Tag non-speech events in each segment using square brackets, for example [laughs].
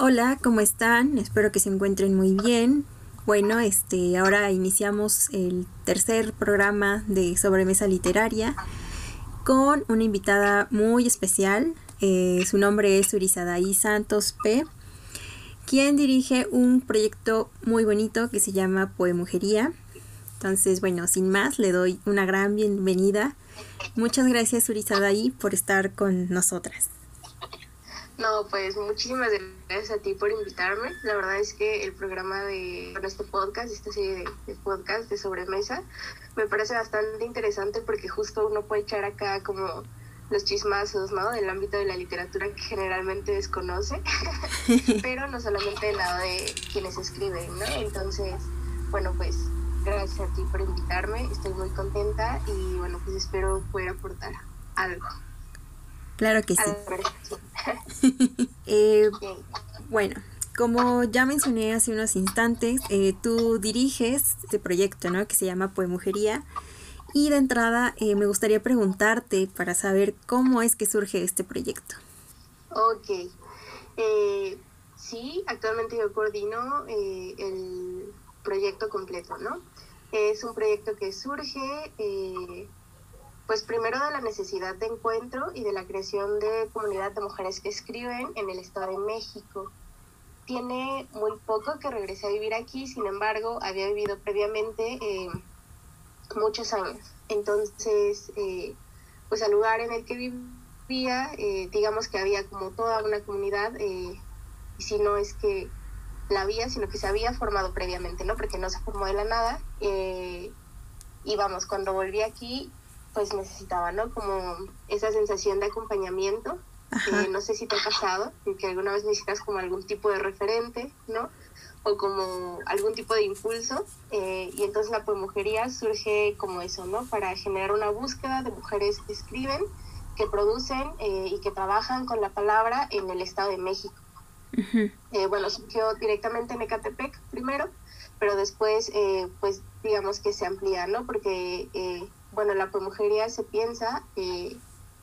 Hola, ¿cómo están? Espero que se encuentren muy bien. Bueno, este, ahora iniciamos el tercer programa de Sobremesa Literaria con una invitada muy especial. Eh, su nombre es Urizadaí Santos P., quien dirige un proyecto muy bonito que se llama Poemujería. Entonces, bueno, sin más, le doy una gran bienvenida. Muchas gracias, Urizadaí, por estar con nosotras. No, pues muchísimas gracias a ti por invitarme. La verdad es que el programa de este podcast, esta serie de, podcast de sobremesa, me parece bastante interesante porque justo uno puede echar acá como los chismazos, ¿no? Del ámbito de la literatura que generalmente desconoce, [laughs] pero no solamente del lado de quienes escriben, ¿no? Entonces, bueno, pues gracias a ti por invitarme, estoy muy contenta y bueno, pues espero poder aportar algo. Claro que sí. [laughs] Eh, bueno, como ya mencioné hace unos instantes, eh, tú diriges este proyecto, ¿no? Que se llama Poemujería. Y de entrada eh, me gustaría preguntarte para saber cómo es que surge este proyecto. Ok. sí, actualmente yo coordino el proyecto completo, ¿no? Es un proyecto que surge pues primero de la necesidad de encuentro y de la creación de comunidad de mujeres que escriben en el Estado de México. Tiene muy poco que regresé a vivir aquí, sin embargo, había vivido previamente eh, muchos años. Entonces, eh, pues al lugar en el que vivía, eh, digamos que había como toda una comunidad, y si no es que la había, sino que se había formado previamente, ¿no? Porque no se formó de la nada. y vamos, cuando volví aquí, pues necesitaba, ¿no? Como esa sensación de acompañamiento. no sé si te ha pasado, que alguna vez necesitas como algún tipo de referente, ¿no? O como algún tipo de impulso. Eh, y entonces la poemujería surge como eso, ¿no? Para generar una búsqueda de mujeres que escriben, que producen eh, y que trabajan con la palabra en el Estado de México. Eh, bueno, surgió directamente en Ecatepec primero, pero después, pues digamos que se amplía, ¿no? Porque bueno, la poemujería se piensa eh,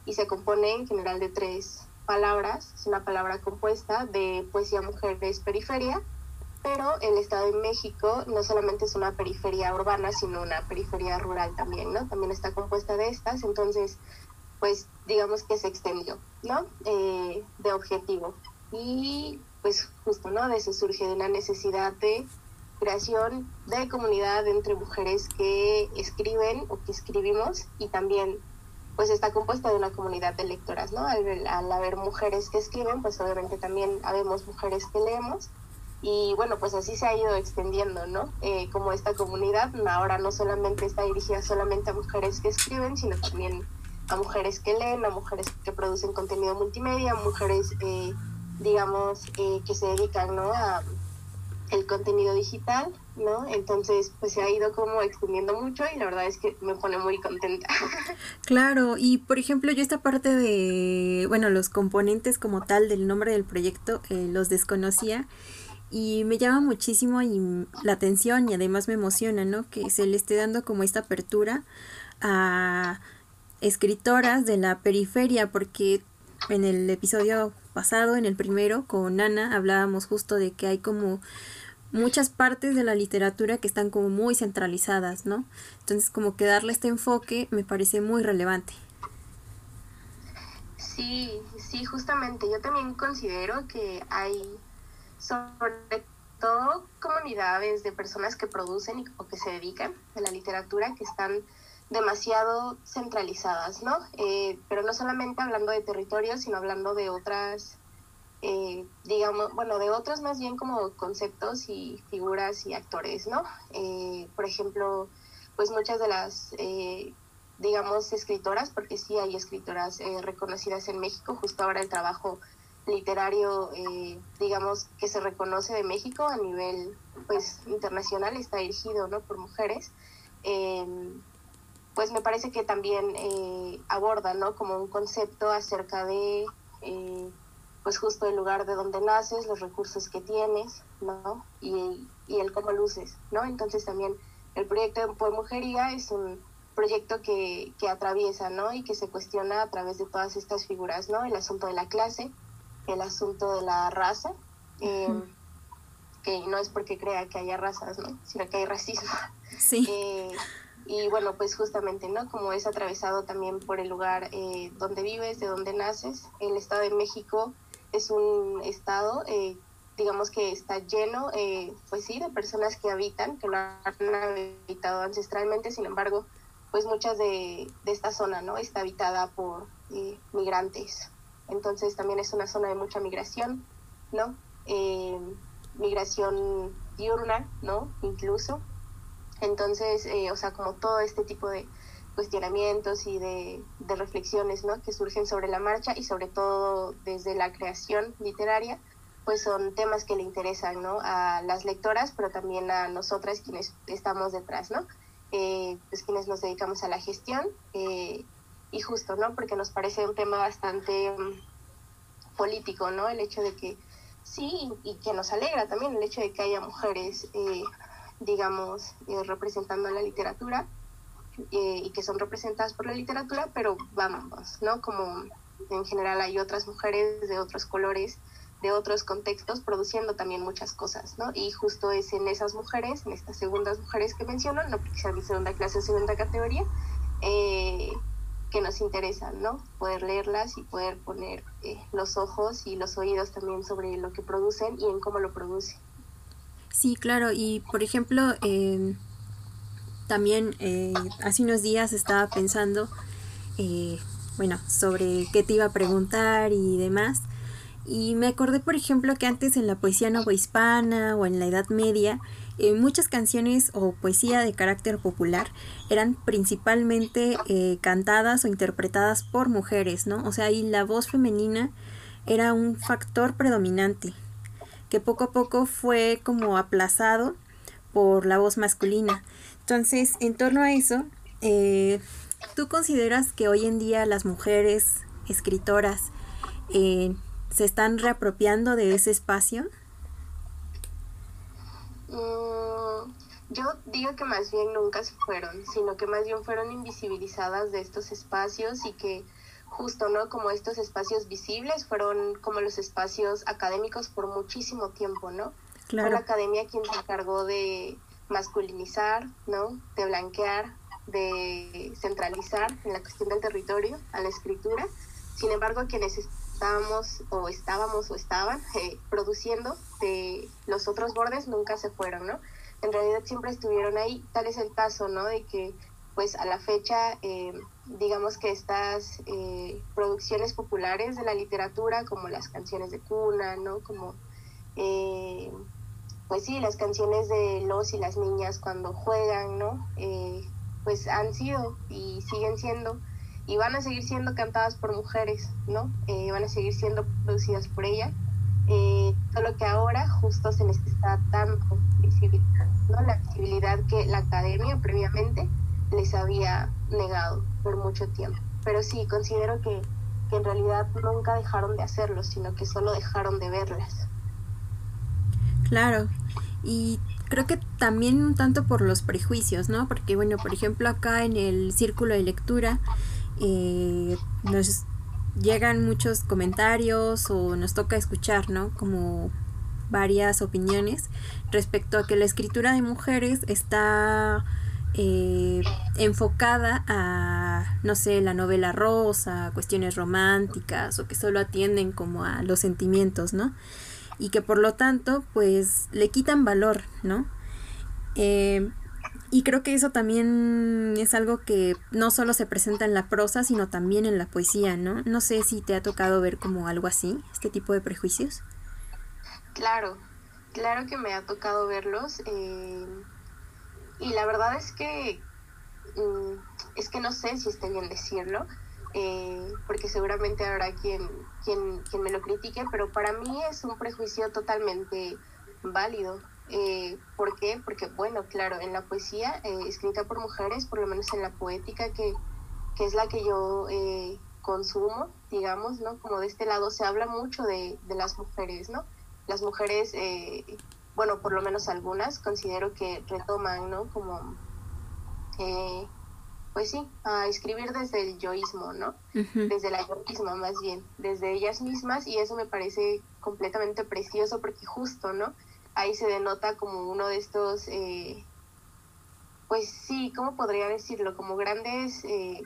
y se compone en general de tres palabras, es una palabra compuesta de poesía mujeres periferia, pero el Estado de México no solamente es una periferia urbana, sino una periferia rural también, ¿no? También está compuesta de estas, entonces, pues digamos que se extendió, ¿no? Eh, de objetivo. Y pues justo, ¿no? De eso surge de una necesidad de creación de comunidad entre mujeres que escriben o que escribimos y también pues está compuesta de una comunidad de lectoras, ¿no? Al, haber mujeres que escriben, pues obviamente también habemos mujeres que leemos y bueno, pues así se ha ido extendiendo, ¿no? Eh, como esta comunidad ahora no solamente está dirigida solamente a mujeres que escriben, sino también a mujeres que leen, a mujeres que producen contenido multimedia, mujeres, eh, digamos, eh, que se dedican, ¿no? A, el contenido digital, ¿no? Entonces, pues se ha ido como extendiendo mucho y la verdad es que me pone muy contenta. [laughs] Claro, y por ejemplo, yo esta parte de, bueno, los componentes como tal del nombre del proyecto eh, los desconocía y me llama muchísimo la atención y además me emociona, ¿no? Que se le esté dando como esta apertura a escritoras de la periferia porque en el episodio pasado, en el primero, con Ana, hablábamos justo de que hay como muchas partes de la literatura que están como muy centralizadas, ¿no? Entonces, como que darle este enfoque me parece muy relevante. Sí, sí, justamente. Yo también considero que hay, sobre todo, comunidades de personas que producen o que se dedican a la literatura que están demasiado centralizadas, ¿no? Eh, pero no solamente hablando de territorios, sino hablando de otras, eh, digamos, bueno, de otros más bien como conceptos y figuras y actores, ¿no? Eh, por ejemplo, pues muchas de las, digamos, escritoras, porque sí hay escritoras reconocidas en México, justo ahora el trabajo literario, digamos, que se reconoce de México a nivel, pues, internacional, está dirigido, ¿no? Por mujeres pues me parece que también eh, aborda, ¿no? Como un concepto acerca de, eh, pues justo el lugar de donde naces, los recursos que tienes, ¿no? Y, y el cómo luces, ¿no? Entonces también el proyecto de Mujería es un proyecto que, que atraviesa, ¿no? Y que se cuestiona a través de todas estas figuras, ¿no? El asunto de la clase, el asunto de la raza, Eh, que no es porque crea que haya razas, ¿no? Sino que hay racismo. Sí. [laughs] Eh, y bueno, pues justamente, ¿no? Como es atravesado también por el lugar eh, donde vives, de donde naces. El Estado de México es un estado, eh, digamos que está lleno, eh, pues sí, de personas que habitan, que lo han habitado ancestralmente, sin embargo, pues muchas de, de esta zona, ¿no? Está habitada por migrantes. Entonces también es una zona de mucha migración, ¿no? migración diurna, ¿no? Incluso. Entonces, eh, o sea, como todo este tipo de cuestionamientos y de, reflexiones, ¿no? Que surgen sobre la marcha y sobre todo desde la creación literaria, pues son temas que le interesan, ¿no? A las lectoras, pero también a nosotras quienes estamos detrás, ¿no? Eh, pues quienes nos dedicamos a la gestión eh, y justo, ¿no? Porque nos parece un tema bastante mm, político, ¿no? El hecho de que sí, y que nos alegra también el hecho de que haya mujeres, eh, digamos, eh, representando la literatura eh, y que son representadas por la literatura, pero vamos, ¿no? Como en general hay otras mujeres de otros colores, de otros contextos, produciendo también muchas cosas, ¿no? Y justo es en esas mujeres, en estas segundas mujeres que menciono, no porque sean de segunda clase o segunda categoría, eh, que nos interesan, ¿no? Poder leerlas y poder poner eh, los ojos y los oídos también sobre lo que producen y en cómo lo producen. Sí, claro, y por ejemplo, eh, también eh, hace unos días estaba pensando, bueno, sobre qué te iba a preguntar y demás, y me acordé, por ejemplo, que antes en la poesía novohispana o en la Edad Media, eh, muchas canciones o poesía de carácter popular eran principalmente eh, cantadas o interpretadas por mujeres, ¿no? O sea, ahí la voz femenina era un factor predominante, que poco a poco fue como aplazado por la voz masculina. Entonces, en torno a eso, eh, ¿tú consideras que hoy en día las mujeres escritoras se están reapropiando de ese espacio? Mm, yo digo que más bien nunca se fueron, sino que más bien fueron invisibilizadas de estos espacios y que justo, ¿no? Como estos espacios visibles fueron como los espacios académicos por muchísimo tiempo, ¿no? Fue la academia quien se encargó de masculinizar, ¿no? De blanquear, de centralizar en la cuestión del territorio a la escritura. Sin embargo, quienes estábamos o estábamos o estaban eh, produciendo de los otros bordes nunca se fueron, ¿no? En realidad siempre estuvieron ahí, tal es el caso, ¿no? De que pues a la fecha, eh, digamos que estas eh, producciones populares de la literatura, como las canciones de cuna, ¿no? Como, pues sí, las canciones de los y las niñas cuando juegan, ¿no? pues han sido y siguen siendo y van a seguir siendo cantadas por mujeres, ¿no? Eh, van a seguir siendo producidas por ella. Eh, solo que ahora justo se les está dando visibilidad, ¿no? La visibilidad que la academia previamente les había negado por mucho tiempo. Pero sí, considero que, que en realidad nunca dejaron de hacerlo, sino que solo dejaron de verlas. Claro, y creo que también un tanto por los prejuicios, ¿no? Porque bueno, por ejemplo acá en el círculo de lectura eh, nos llegan muchos comentarios o nos toca escuchar, ¿no? Como varias opiniones respecto a que la escritura de mujeres está eh, enfocada a, no sé, la novela rosa, cuestiones románticas o que solo atienden como a los sentimientos, ¿no? Y que por lo tanto, pues le quitan valor, ¿no? Eh, y creo que eso también es algo que no solo se presenta en la prosa, sino también en la poesía, ¿no? No sé si te ha tocado ver como algo así, este tipo de prejuicios. Claro, claro que me ha tocado verlos. Eh, y la verdad es que mm, es que no sé si esté bien decirlo, eh, porque seguramente habrá quien, quien, quien me lo critique, pero para mí es un prejuicio totalmente válido. Eh, ¿Por qué? Porque, bueno, claro, en la poesía eh, escrita por mujeres, por lo menos en la poética, que, que es la que yo eh, consumo, digamos, ¿no? Como de este lado se habla mucho de, de las mujeres, ¿no? Las mujeres, bueno, por lo menos algunas, considero que retoman, ¿no? Como pues sí, a escribir desde el yoísmo, ¿no? Desde la yoísmo más bien, desde ellas mismas y eso me parece completamente precioso porque justo, ¿no? Ahí se denota como uno de estos, eh, pues sí, ¿cómo podría decirlo? Como grandes, eh,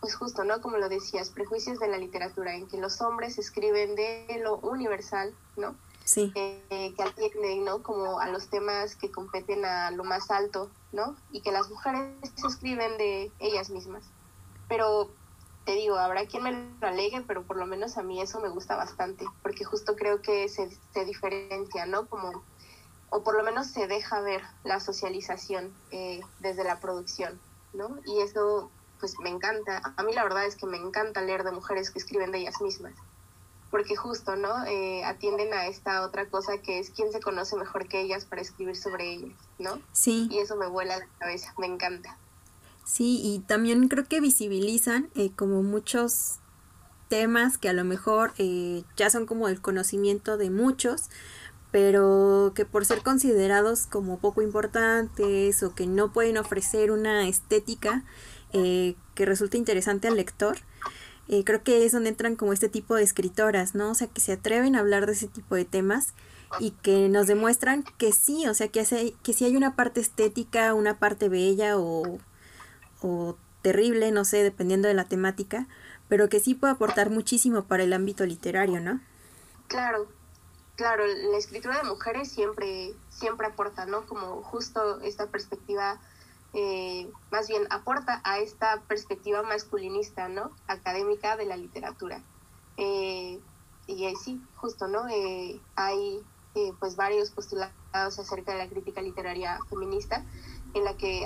pues justo, ¿no? Como lo decías, prejuicios de la literatura, en que los hombres escriben de lo universal, ¿no? Sí. Eh, que atienden, ¿no? Como a los temas que competen a lo más alto ¿no? Y que las mujeres escriben de ellas mismas. Pero te digo, habrá quien me lo alegue, pero por lo menos a mí eso me gusta bastante, porque justo creo que se, se diferencia, ¿no? Como, o por lo menos se deja ver la socialización eh, desde la producción, ¿no? Y eso, pues me encanta. A mí la verdad es que me encanta leer de mujeres que escriben de ellas mismas porque justo, ¿no? Eh, atienden a esta otra cosa que es quién se conoce mejor que ellas para escribir sobre ellas, ¿no? Sí. Y eso me vuela la cabeza, me encanta. Sí, y también creo que visibilizan eh, como muchos temas que a lo mejor eh, ya son como el conocimiento de muchos, pero que por ser considerados como poco importantes o que no pueden ofrecer una estética que resulte interesante al lector, eh, creo que es donde entran como este tipo de escritoras, ¿no? O sea, que se atreven a hablar de ese tipo de temas y que nos demuestran que sí, o sea, que, hace, que sí hay una parte estética, una parte bella o, o terrible, no sé, dependiendo de la temática, pero que sí puede aportar muchísimo para el ámbito literario, ¿no? Claro, claro, la escritura de mujeres siempre, siempre aporta, ¿no? Como justo esta perspectiva eh, más bien aporta a esta perspectiva masculinista, ¿no? Académica de la literatura. Eh, y sí, justo, ¿no? Eh, hay pues varios postulados acerca de la crítica literaria feminista en la que,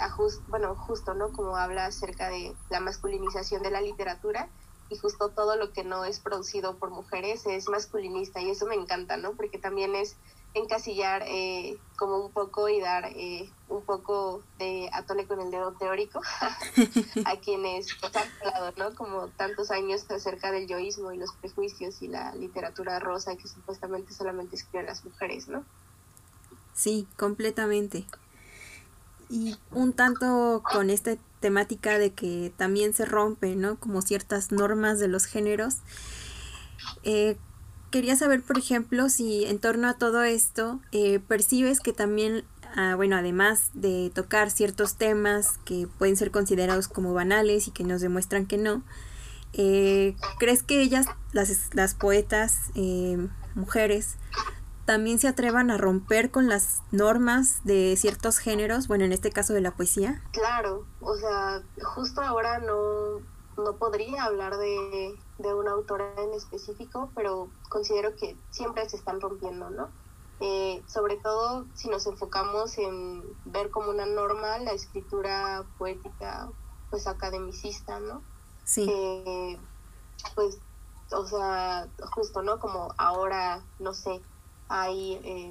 bueno, justo, ¿no? Como habla acerca de la masculinización de la literatura y justo todo lo que no es producido por mujeres es masculinista y eso me encanta, ¿no? Porque también es encasillar eh, como un poco y dar eh, un poco de atole con el dedo teórico [laughs] a quienes han hablado, ¿no? Como tantos años acerca del yoísmo y los prejuicios y la literatura rosa que supuestamente solamente escriben las mujeres, ¿no? Sí, completamente. Y un tanto con esta temática de que también se rompen, ¿no? Como ciertas normas de los géneros. Eh, quería saber, por ejemplo, si en torno a todo esto eh, percibes que también, ah, bueno, además de tocar ciertos temas que pueden ser considerados como banales y que nos demuestran que no, eh, ¿crees que ellas, las, las poetas, eh, mujeres, también se atrevan a romper con las normas de ciertos géneros, bueno, en este caso de la poesía? Claro, o sea, justo ahora no, no podría hablar de, de una autora en específico, pero considero que siempre se están rompiendo, ¿no? Eh, sobre todo si nos enfocamos en ver como una norma la escritura poética, pues academicista, ¿no? Sí. Eh, pues, o sea, justo, ¿no? Como ahora, no sé, hay, eh,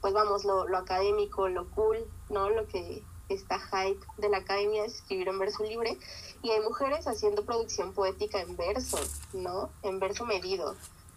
pues vamos, lo, lo académico, lo cool, ¿no? Lo que esta hype de la academia es escribir en verso libre y hay mujeres haciendo producción poética en verso, ¿no? En verso medido.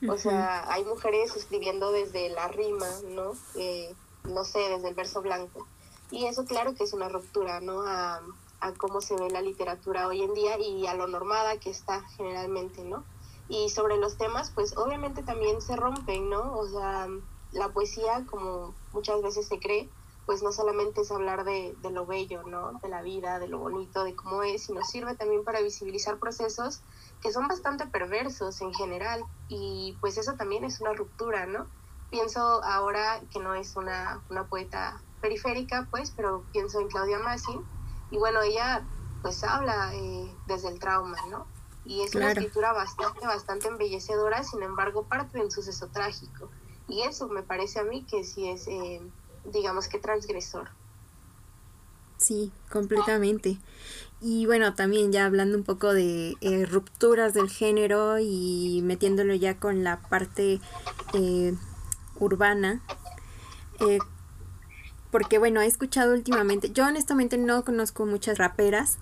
O sea, hay mujeres escribiendo desde la rima, ¿no? Eh, no sé, desde el verso blanco. Y eso claro que es una ruptura, ¿no? A, a cómo se ve la literatura hoy en día y a lo normada que está generalmente, ¿no? Y sobre los temas, pues obviamente también se rompen, ¿no? O sea, la poesía, como muchas veces se cree, pues no solamente es hablar de, de, lo bello, ¿no? De la vida, de lo bonito, de cómo es, sino sirve también para visibilizar procesos que son bastante perversos en general y pues eso también es una ruptura, ¿no? Pienso ahora que no es una, una poeta periférica, pues, pero pienso en Claudia Massin y bueno, ella pues habla eh, desde el trauma, ¿no? Y es una escritura bastante, bastante embellecedora, sin embargo parte de un suceso trágico. Y eso me parece a mí que sí es... Eh, digamos que transgresor. Sí, completamente. Y bueno, también ya hablando un poco de eh, rupturas del género y metiéndolo ya con la parte eh, urbana, eh, porque bueno, he escuchado últimamente, yo honestamente no conozco muchas raperas,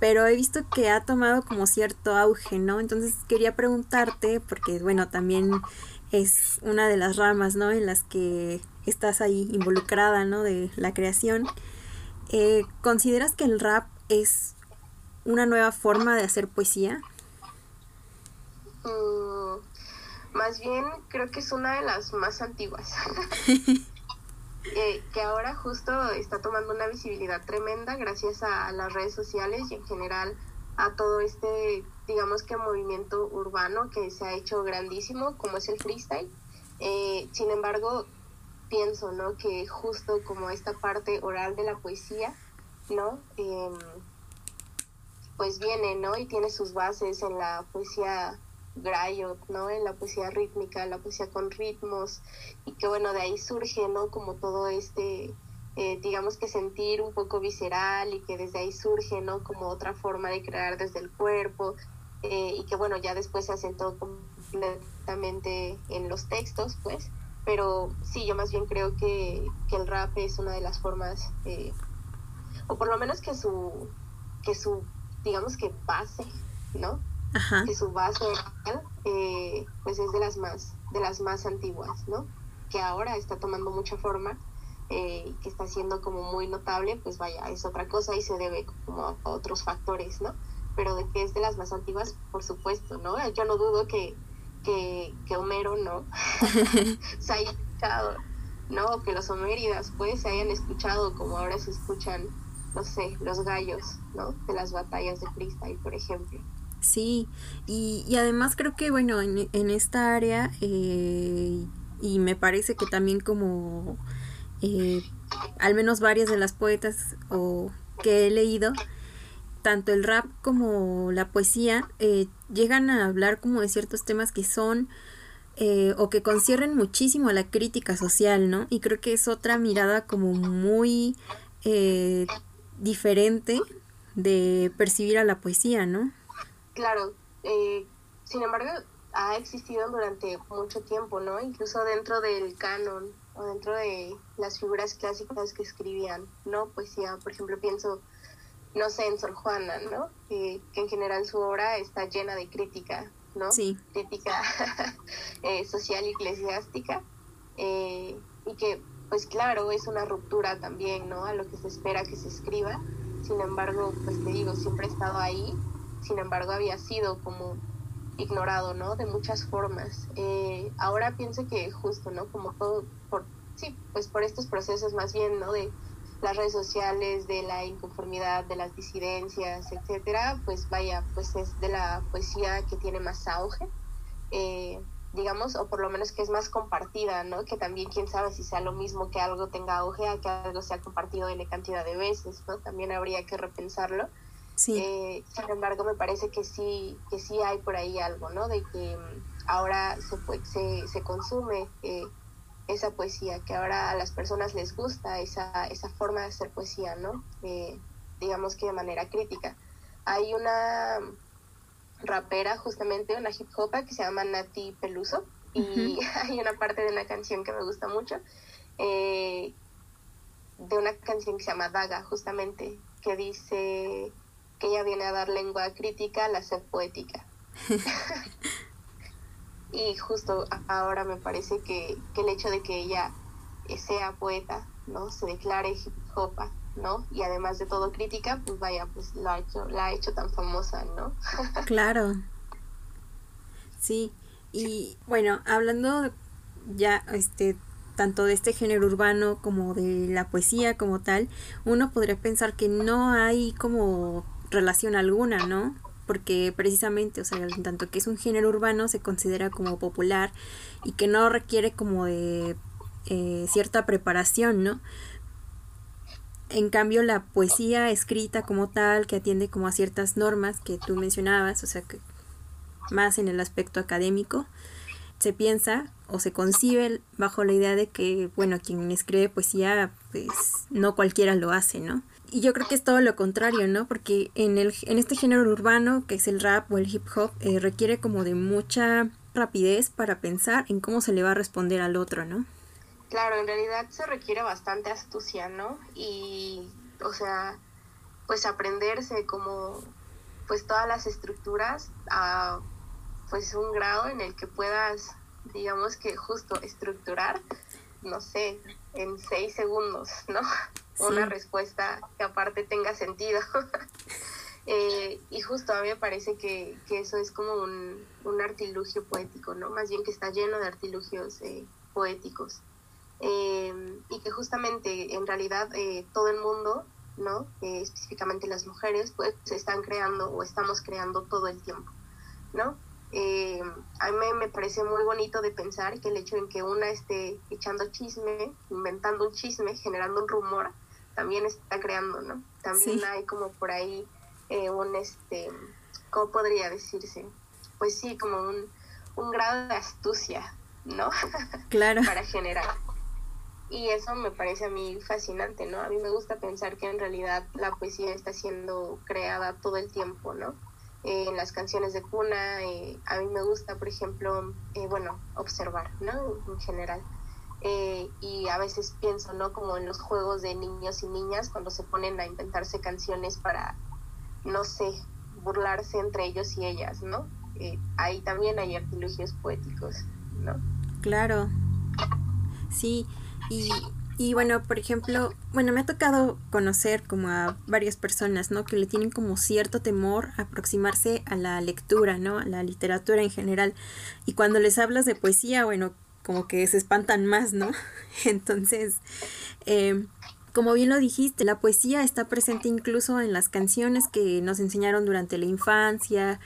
pero he visto que ha tomado como cierto auge, ¿no? Entonces quería preguntarte, porque bueno, también es una de las ramas, ¿no? En las que estás ahí involucrada, ¿no? De la creación. Eh, ¿Consideras que el rap es una nueva forma de hacer poesía? Mm, más bien creo que es una de las más antiguas. [laughs] Eh, que ahora justo está tomando una visibilidad tremenda gracias a las redes sociales y en general a todo este, digamos que movimiento urbano que se ha hecho grandísimo, como es el freestyle. Eh, sin embargo, pienso, ¿no? Que justo como esta parte oral de la poesía, ¿no? Em, pues viene, ¿no? Y tiene sus bases en la poesía Grayot, ¿no? En la poesía rítmica, la poesía con ritmos, y que bueno, de ahí surge, ¿no? Como todo este, eh, digamos que sentir un poco visceral y que desde ahí surge, ¿no? Como otra forma de crear desde el cuerpo, eh, y que bueno, ya después se asentó completamente en los textos, pues, pero sí, yo más bien creo que, que el rap es una de las formas, eh, o por lo menos que su, que su, digamos que base, ¿no? que su base eh, pues es de las más de las más antiguas no que ahora está tomando mucha forma eh, que está siendo como muy notable pues vaya es otra cosa y se debe como a otros factores no pero de que es de las más antiguas por supuesto no yo no dudo que que, que Homero no. [laughs] Se haya escuchado no que los homéridas pues se hayan escuchado como ahora se escuchan no sé los gallos no de las batallas de freestyle por ejemplo. Sí, y, y además creo que, bueno, en, en esta área, eh, y me parece que también como eh, al menos varias de las poetas o que he leído, tanto el rap como la poesía eh, llegan a hablar como de ciertos temas que son o que concierren muchísimo a la crítica social, ¿no? Y creo que es otra mirada como muy diferente de percibir a la poesía, ¿no? Claro, eh, sin embargo, ha existido durante mucho tiempo, ¿no? Incluso dentro del canon o dentro de las figuras clásicas que escribían, ¿no? Poesía, por ejemplo, pienso, no sé, en Sor Juana, ¿no? que en general su obra está llena de crítica, ¿no? Sí. Crítica [laughs] eh, social y eclesiástica. Eh, y que, pues claro, es una ruptura también, ¿no? A lo que se espera que se escriba. Sin embargo, pues te digo, siempre ha estado ahí sin embargo había sido como ignorado, ¿no? De muchas formas. Eh, ahora pienso que justo, ¿no? Como todo, por, sí, pues por estos procesos más bien, ¿no? De las redes sociales, de la inconformidad, de las disidencias, etcétera, pues vaya, pues es de la poesía que tiene más auge, eh, digamos, o por lo menos que es más compartida, ¿no? Que también quién sabe si sea lo mismo que algo tenga auge a que algo sea compartido en cantidad de veces, ¿no? También habría que repensarlo. Eh, sin embargo, me parece que sí, que sí hay por ahí algo, ¿no? De que mm, ahora se, se, se consume eh, esa poesía, que ahora a las personas les gusta esa, esa forma de hacer poesía, ¿no? Eh, digamos que de manera crítica. Hay una rapera, justamente, una hip hopa que se llama Nati Peluso, y [laughs] hay una parte de una canción que me gusta mucho, de una canción que se llama Daga, justamente, que dice que ella viene a dar lengua crítica a la sed poética. [laughs] y justo ahora me parece que, el hecho de que ella sea poeta, ¿no? Se declare hip ¿no? Y además de todo crítica, pues vaya, pues la ha hecho, la ha hecho tan famosa, ¿no? [laughs] claro. Sí. Y bueno, hablando ya este tanto de este género urbano como de la poesía como tal, uno podría pensar que no hay como relación alguna, ¿no? Porque precisamente, o sea, en tanto que es un género urbano, se considera como popular y que no requiere como de eh, cierta preparación, ¿no? En cambio, la poesía escrita como tal, que atiende como a ciertas normas que tú mencionabas, o sea, que más en el aspecto académico, se piensa o se concibe bajo la idea de que, bueno, quien escribe poesía, pues no cualquiera lo hace, ¿no? Y yo creo que es todo lo contrario, ¿no? Porque en, el, en este género urbano, que es el rap o el hip hop, eh, requiere como de mucha rapidez para pensar en cómo se le va a responder al otro, ¿no? Claro, en realidad se requiere bastante astucia, ¿no? Y, o sea, pues aprenderse como, pues todas las estructuras a, pues un grado en el que puedas, digamos que justo estructurar, no sé, en seis segundos, ¿no? Una respuesta que aparte tenga sentido. [laughs] Eh, y justo a mí me parece que, que eso es como un, un, artilugio poético, ¿no? Más bien que está lleno de artilugios eh, poéticos. Eh, y que justamente en realidad todo el mundo, ¿no? específicamente las mujeres, pues se están creando o estamos creando todo el tiempo, ¿no? a mí me parece muy bonito de pensar que el hecho en que una esté echando chisme, inventando un chisme, generando un rumor, también está creando, ¿no? También hay como por ahí eh, un, este, ¿cómo podría decirse? Pues sí, como un, un grado de astucia, ¿no? [laughs] Claro. Para generar. Y eso me parece a mí fascinante, ¿no? A mí me gusta pensar que en realidad la poesía está siendo creada todo el tiempo, ¿no? Eh, en las canciones de cuna, eh, a mí me gusta, por ejemplo, bueno, observar, ¿no? En general. Y a veces pienso, ¿no? Como en los juegos de niños y niñas, cuando se ponen a inventarse canciones para no sé, burlarse entre ellos y ellas, ¿no? Eh, ahí también hay artilugios poéticos, ¿no? Claro, sí, y, y bueno, por ejemplo, bueno, me ha tocado conocer como a varias personas, ¿no? Que le tienen como cierto temor a aproximarse a la lectura, ¿no? A la literatura en general. Y cuando les hablas de poesía, bueno, como que se espantan más, ¿no? [laughs] Entonces, eh, como bien lo dijiste, la poesía está presente incluso en las canciones que nos enseñaron durante la infancia,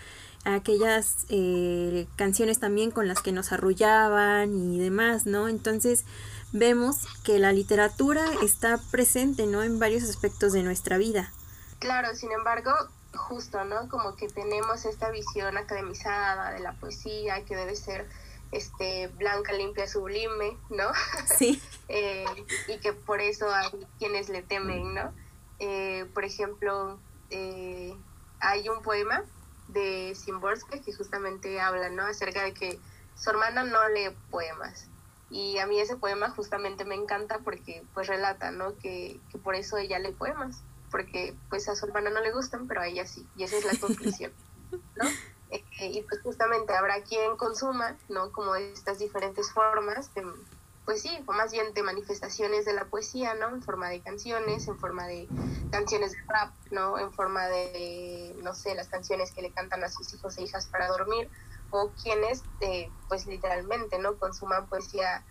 aquellas eh, canciones también con las que nos arrullaban y demás, ¿no? Entonces vemos que la literatura está presente, ¿no? En varios aspectos de nuestra vida. Claro, sin embargo, justo, ¿no? Como que tenemos esta visión academizada de la poesía que debe ser este, blanca, limpia, sublime, ¿no? [laughs] Sí. Eh, y que por eso hay quienes le temen, ¿no? Eh, por ejemplo, eh, hay un poema de Simborska que justamente habla, ¿no? Acerca de que su hermana no lee poemas. Y a mí ese poema justamente me encanta porque pues relata, ¿no? Que, que por eso ella lee poemas, porque pues a su hermana no le gustan, pero a ella sí. Y esa es la conclusión, ¿no? [laughs] Eh, y pues justamente habrá quien consuma, ¿no? Como estas diferentes formas, de, pues sí, o más bien de manifestaciones de la poesía, ¿no? En forma de canciones, en forma de canciones de rap, ¿no? En forma de, no sé, las canciones que le cantan a sus hijos e hijas para dormir, o quienes, eh, pues literalmente, ¿no? Consuman poesía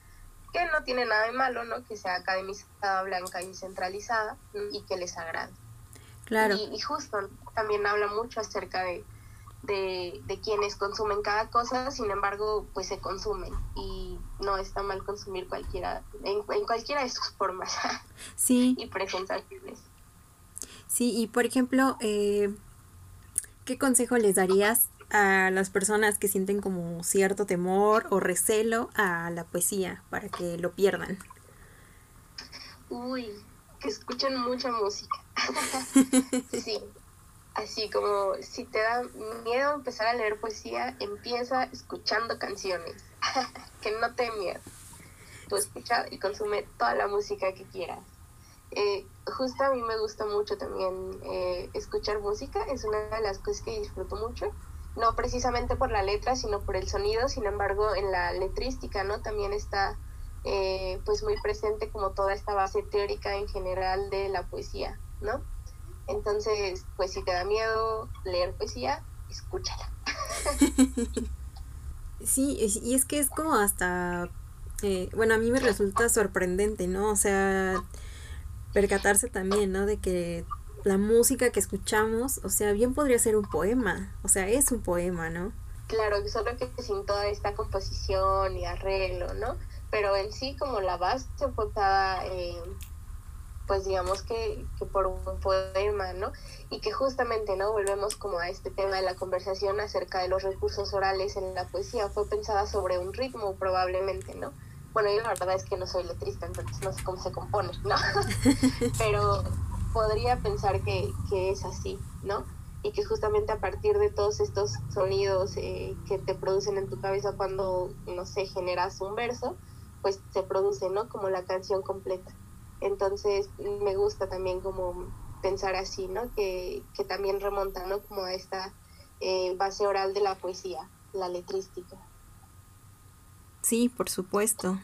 que no tiene nada de malo, ¿no? Que sea academizada, blanca y centralizada y que les agrade. Claro. Y, y justo también habla mucho acerca de de, quienes consumen cada cosa, sin embargo, pues se consumen y no está mal consumir cualquiera, en, cualquiera de sus formas [laughs] sí. y presentaciones. Sí, y por ejemplo, eh, ¿qué consejo les darías a las personas que sienten como cierto temor o recelo a la poesía para que lo pierdan? Uy, que escuchen mucha música. [laughs] sí, Así como si te da miedo empezar a leer poesía, empieza escuchando canciones, [laughs] que no te miedo. Tú escucha y consume toda la música que quieras. Eh, justo a mí me gusta mucho también eh, escuchar música, es una de las cosas que disfruto mucho, no precisamente por la letra, sino por el sonido, sin embargo en la letrística, ¿no? También está eh, pues muy presente como toda esta base teórica en general de la poesía, ¿no? Entonces, pues si te da miedo leer poesía, escúchala. [laughs] sí, y es que es como hasta, eh, bueno, a mí me resulta sorprendente, ¿no? O sea, percatarse también, ¿no? De que la música que escuchamos, o sea, bien podría ser un poema, o sea, es un poema, ¿no? Claro, solo que sin toda esta composición y arreglo, ¿no? Pero en sí, como la base fue eh, pues digamos que, por un poema, ¿no? Y que justamente, ¿no? Volvemos como a este tema de la conversación acerca de los recursos orales en la poesía, fue pensada sobre un ritmo probablemente, ¿no? Bueno, yo la verdad es que no soy letrista, entonces no sé cómo se compone, ¿no? [laughs] Pero podría pensar que, es así, ¿no? Y que justamente a partir de todos estos sonidos eh, que te producen en tu cabeza cuando, no sé, generas un verso, pues se produce, ¿no? Como la canción completa. Entonces me gusta también como pensar así, ¿no? Que, también remonta, ¿no? Como a esta eh, base oral de la poesía, la letrística. Sí, por supuesto.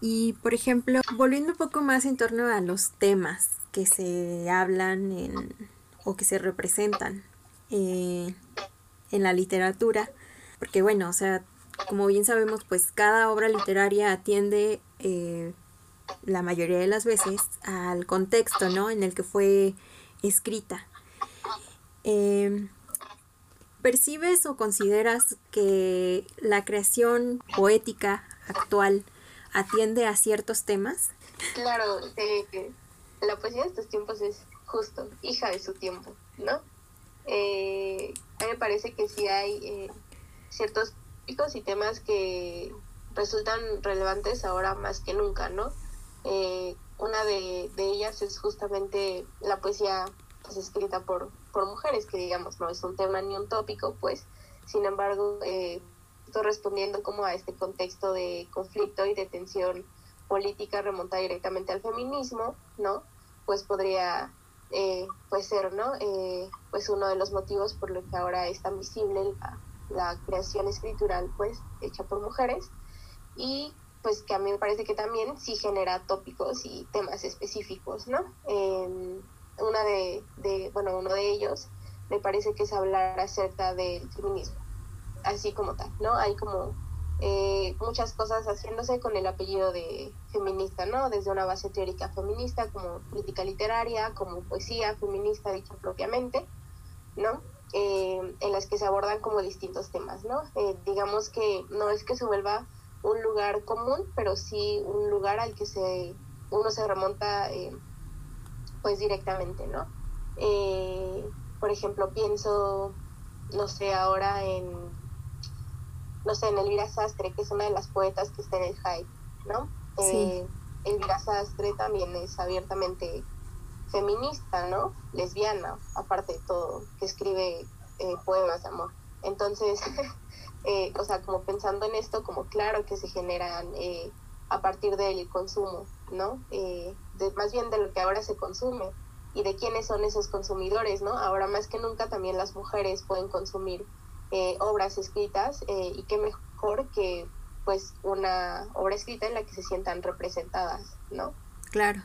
Y, por ejemplo, volviendo un poco más en torno a los temas que se hablan en, o que se representan eh, en la literatura, porque bueno, o sea, como bien sabemos, pues cada obra literaria atiende eh, la mayoría de las veces al contexto, ¿no? En el que fue escrita. Em, ¿Percibes o consideras que la creación poética actual atiende a ciertos temas? Claro, eh, la poesía de estos tiempos es justo, hija de su tiempo, ¿no? Eh, a mí me parece que sí hay eh, ciertos y temas que resultan relevantes ahora más que nunca, ¿no? Eh, una de, ellas es justamente la poesía pues, escrita por, por mujeres, que digamos no es un tema ni un tópico, pues, sin embargo, eh, respondiendo como a este contexto de conflicto y de tensión política remontada directamente al feminismo, ¿no? Pues podría eh, pues ser, ¿no? Eh, pues uno de los motivos por lo que ahora es tan visible la, la creación escritural pues hecha por mujeres y pues que a mí me parece que también sí genera tópicos y temas específicos, ¿no? una de, bueno, uno de ellos me parece que es hablar acerca del feminismo, así como tal, ¿no? Hay como eh, muchas cosas haciéndose con el apellido de feminista, ¿no? Desde una base teórica feminista, como crítica literaria, como poesía feminista dicha propiamente, ¿no? Eh, en las que se abordan como distintos temas, ¿no? Eh, digamos que no es que se vuelva un lugar común, pero sí un lugar al que se uno se remonta eh, pues directamente, ¿no? por ejemplo, pienso, no sé, ahora en, no sé, en Elvira Sastre, que es una de las poetas que está en el hype, ¿no? Sí. Elvira Sastre también es abiertamente feminista, ¿no? Lesbiana, aparte de todo, que escribe eh, poemas de amor. Entonces, [laughs] eh, o sea, como pensando en esto, como claro que se generan eh, a partir del consumo, ¿no? de, más bien de lo que ahora se consume y de quiénes son esos consumidores, ¿no? Ahora más que nunca también las mujeres pueden consumir obras escritas y qué mejor que pues una obra escrita en la que se sientan representadas, ¿no? Claro.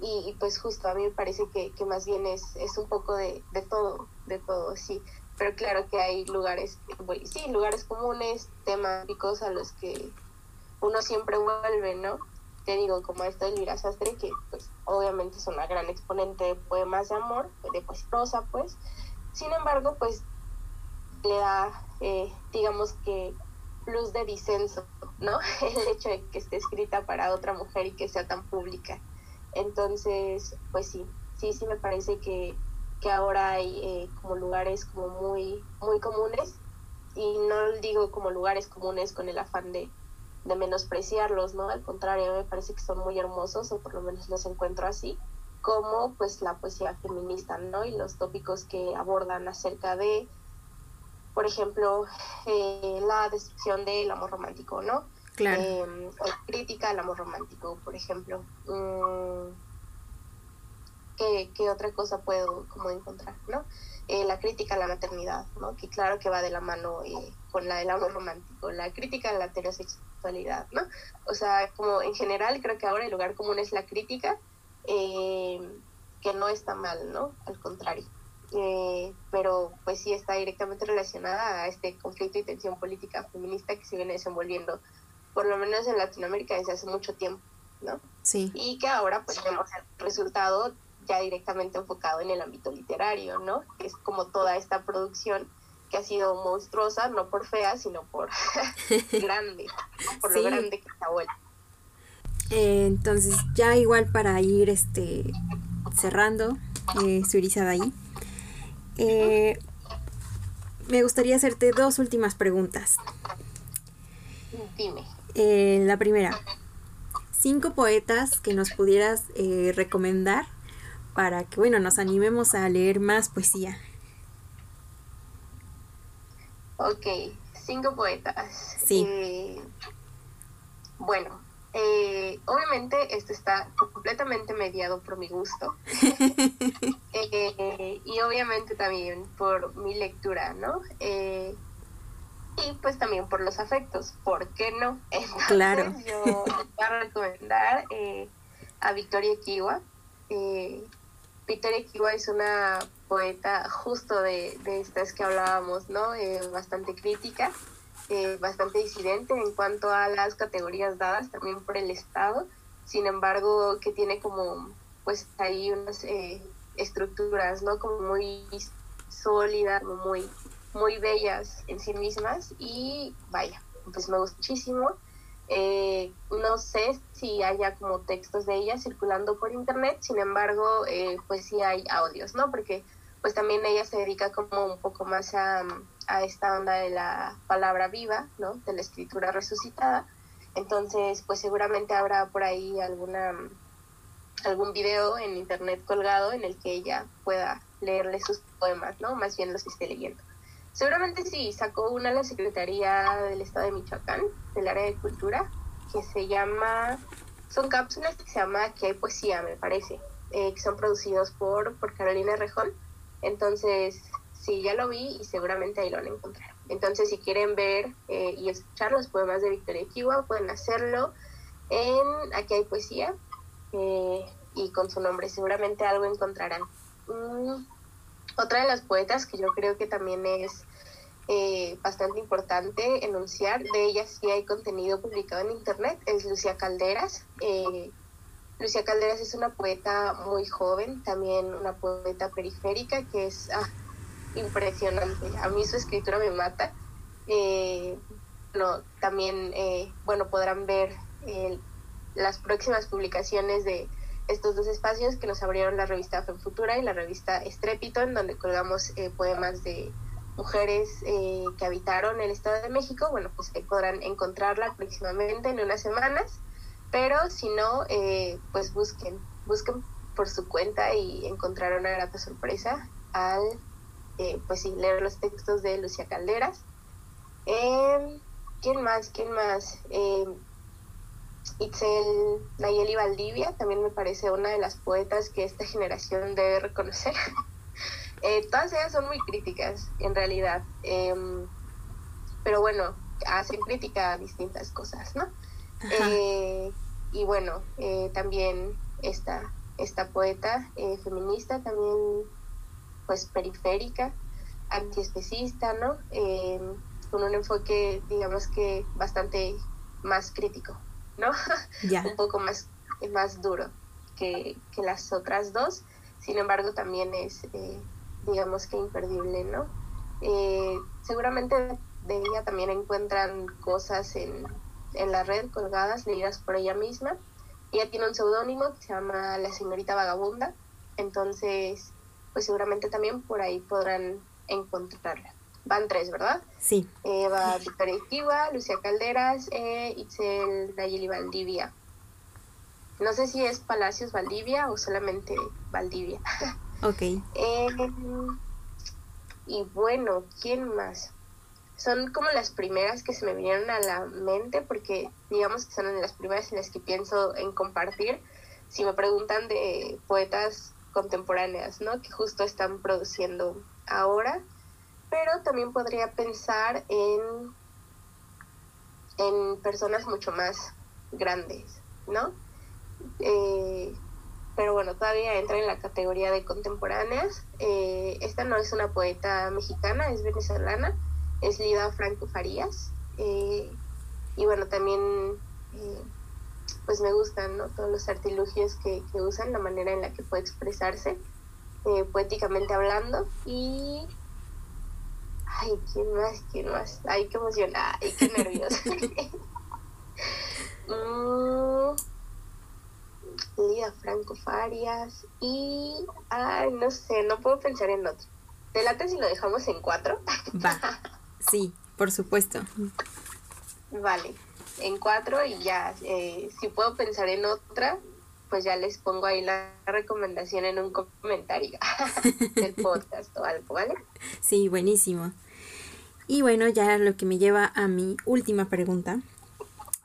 Y, pues justo a mí me parece que, que más bien es, es un poco de, de, todo, de todo, sí. Pero claro que hay lugares, sí, lugares comunes, temáticos a los que uno siempre vuelve, ¿no? Te digo, como esto de Elvira Sastre, que pues obviamente es una gran exponente de poemas de amor, de pues prosa, pues. Sin embargo, pues le da, eh, digamos que, plus de disenso, ¿no? [laughs] El hecho de que esté escrita para otra mujer y que sea tan pública. Entonces, pues sí, sí, sí me parece que, que ahora hay eh, como lugares como muy, muy comunes y no digo como lugares comunes con el afán de, de menospreciarlos, ¿no? Al contrario, me parece que son muy hermosos o por lo menos los encuentro así, como pues la poesía feminista, ¿no? Y los tópicos que abordan acerca de, por ejemplo, eh, la destrucción del amor romántico, ¿no? Claro. Em, crítica al amor romántico, por ejemplo. Mm, ¿qué, otra cosa puedo como encontrar, no? Eh, la crítica a la maternidad, ¿no? Que claro que va de la mano eh, con la del amor romántico. La crítica a la heterosexualidad, ¿no? O sea, como en general creo que ahora el lugar común es la crítica, em, que no está mal, ¿no? Al contrario. Eh, pero pues sí está directamente relacionada a este conflicto y tensión política feminista que se viene desenvolviendo por lo menos en Latinoamérica desde hace mucho tiempo, ¿no? Sí. Y que ahora pues vemos el resultado ya directamente enfocado en el ámbito literario, ¿no? Es como toda esta producción que ha sido monstruosa, no por fea, sino por [laughs] grande, por lo grande que está vuelta. Eh, entonces, ya igual para ir este cerrando, eh, Surizada ahí, eh, me gustaría hacerte dos últimas preguntas. Dime. Eh, la primera, cinco poetas que nos pudieras eh, recomendar para que, bueno, nos animemos a leer más poesía. Ok, cinco poetas. Sí. Eh, bueno, obviamente esto está completamente mediado por mi gusto [laughs] y obviamente también por mi lectura, ¿no? y pues también por los afectos, ¿por qué no? Entonces claro. yo voy a recomendar eh, a Victoria Kiwa. Eh, Victoria Kiwa es una poeta justo de, de estas que hablábamos, ¿no? Eh, bastante crítica, eh, bastante disidente en cuanto a las categorías dadas también por el Estado, sin embargo que tiene como pues ahí unas eh, estructuras, ¿no? Como muy sólidas, muy, muy bellas en sí mismas y vaya, pues me gusta muchísimo. Eh, no sé si haya como textos de ella circulando por internet, sin embargo, eh, pues sí hay audios, ¿no? Porque pues también ella se dedica como un poco más a, a, esta onda de la palabra viva, ¿no? De la escritura resucitada. Entonces, pues seguramente habrá por ahí alguna algún video en internet colgado en el que ella pueda leerle sus poemas, ¿no? Más bien los esté leyendo. Seguramente sí, sacó una la Secretaría del Estado de Michoacán, del área de cultura, que se llama, son cápsulas que se llama Que hay poesía, me parece, eh, que son producidos por, por Carolina Rejón. Entonces, sí, ya lo vi y seguramente ahí lo van a encontrar. Entonces, si quieren ver eh, y escuchar los poemas de Victoria Kiwa, pueden hacerlo en Aquí hay poesía eh, y con su nombre seguramente algo encontrarán. Mm, otra de las poetas que yo creo que también es eh, bastante importante enunciar, de ella sí hay contenido publicado en internet, es Lucía Calderas. Eh, Lucía Calderas es una poeta muy joven, también una poeta periférica que es ah, impresionante. A mí su escritura me mata. Eh, no, también, bueno, podrán ver las próximas publicaciones de estos dos espacios que nos abrieron la revista Fe Futura y la revista Estrépito, en donde colgamos eh, poemas de mujeres eh, que habitaron el Estado de México. Bueno, pues ahí podrán encontrarla próximamente en unas semanas, pero si no, eh, pues busquen, busquen por su cuenta y encontrar una grata sorpresa al, pues sí, leer los textos de Lucía Calderas. ¿Quién más? ¿Quién más? Itzel Nayeli Valdivia también me parece una de las poetas que esta generación debe reconocer. [laughs] eh, todas ellas son muy críticas, en realidad. Eh, pero bueno, hacen crítica a distintas cosas, ¿no? Eh, y bueno, eh, también esta, esta poeta eh, feminista, también pues periférica, antiespecista, ¿no? con un enfoque, digamos que bastante más crítico. ¿No? [laughs] un poco más, más duro que, las otras dos. Sin embargo, también es, eh, digamos que imperdible, ¿no? Eh, seguramente de ella también encuentran cosas en, en la red colgadas, leídas por ella misma. Ella tiene un seudónimo que se llama La Señorita Vagabunda, entonces, pues seguramente también por ahí podrán encontrarla. Van tres, ¿verdad? Sí. Eh, va Victoria Iquiwa, Lucía Calderas e Itzel Nayeli Valdivia. No sé si es Palacios Valdivia o solamente Valdivia. [laughs] Ok. Eh, y bueno, ¿quién más? Son como las primeras que se me vinieron a la mente porque digamos que son las primeras en las que pienso en compartir. Si me preguntan de poetas contemporáneas, ¿no? Que justo están produciendo ahora pero también podría pensar en, en personas mucho más grandes, ¿no? Eh, pero bueno, todavía entra en la categoría de contemporáneas. Eh, esta no es una poeta mexicana, es venezolana, es Lida Franco Farías. Eh, y bueno, también pues me gustan ¿no? todos los artilugios que, que, usan, la manera en la que puede expresarse poéticamente hablando. Y Ay, ¿quién más? ¿Quién más? Ay, qué emocionada. Ay, qué nerviosa. [laughs] mm, Lida Franco Farias. Y. Ay, no sé, no puedo pensar en otro. ¿Te late si lo dejamos en cuatro? Va. [laughs] Sí, por supuesto. Vale, en cuatro y ya. Eh, si puedo pensar en otra, pues ya les pongo ahí la recomendación en un comentario [laughs] del podcast o algo, ¿vale? Sí, buenísimo. Y bueno, ya lo que me lleva a mi última pregunta.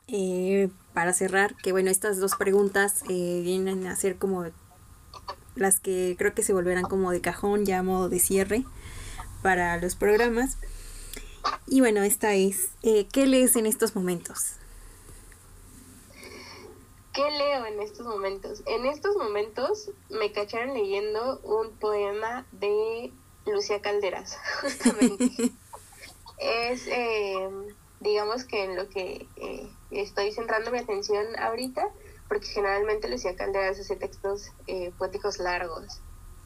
Eh, para cerrar, que bueno, estas dos preguntas eh, vienen a ser como las que creo que se volverán como de cajón, ya a modo de cierre para los programas. Y bueno, esta es, eh, ¿qué lees en estos momentos? ¿Qué leo en estos momentos? En estos momentos me cacharon leyendo un poema de Lucía Calderas, [laughs] justamente. [laughs] es, eh, digamos que en lo que eh, estoy centrando mi atención ahorita, porque generalmente Lucía Calderas hace textos eh, poéticos largos.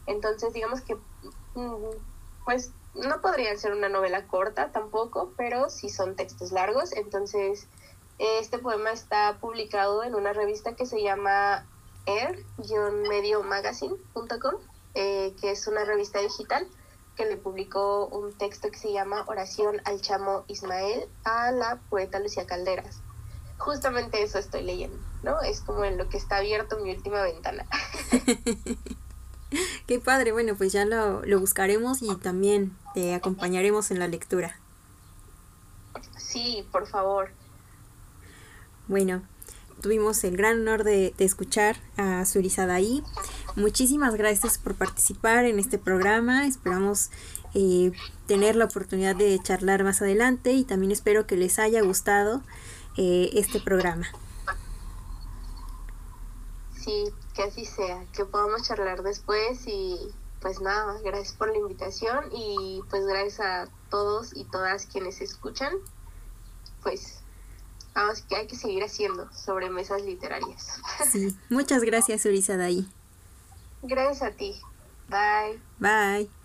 Entonces, digamos que, mm, pues, no podrían ser una novela corta tampoco, pero sí son textos largos. Entonces, este poema está publicado en una revista que se llama air-mediomagazine.com, eh, que es una revista digital que le publicó un texto que se llama Oración al chamo Ismael a la poeta Lucía Calderas. Justamente eso estoy leyendo, ¿no? Es como en lo que está abierto mi última ventana. [laughs] Qué padre, bueno, pues ya lo, lo buscaremos y también te acompañaremos en la lectura. Sí, por favor. Bueno, tuvimos el gran honor de, escuchar a Surizadaí. Muchísimas gracias por participar en este programa. Esperamos eh, tener la oportunidad de charlar más adelante y también espero que les haya gustado eh, este programa. Sí, que así sea, que podamos charlar después y pues nada, gracias por la invitación y pues gracias a todos y todas quienes escuchan. Pues vamos, que hay que seguir haciendo sobre mesas literarias. Sí, muchas gracias, Urisa Daí. Gracias a ti. Bye. Bye.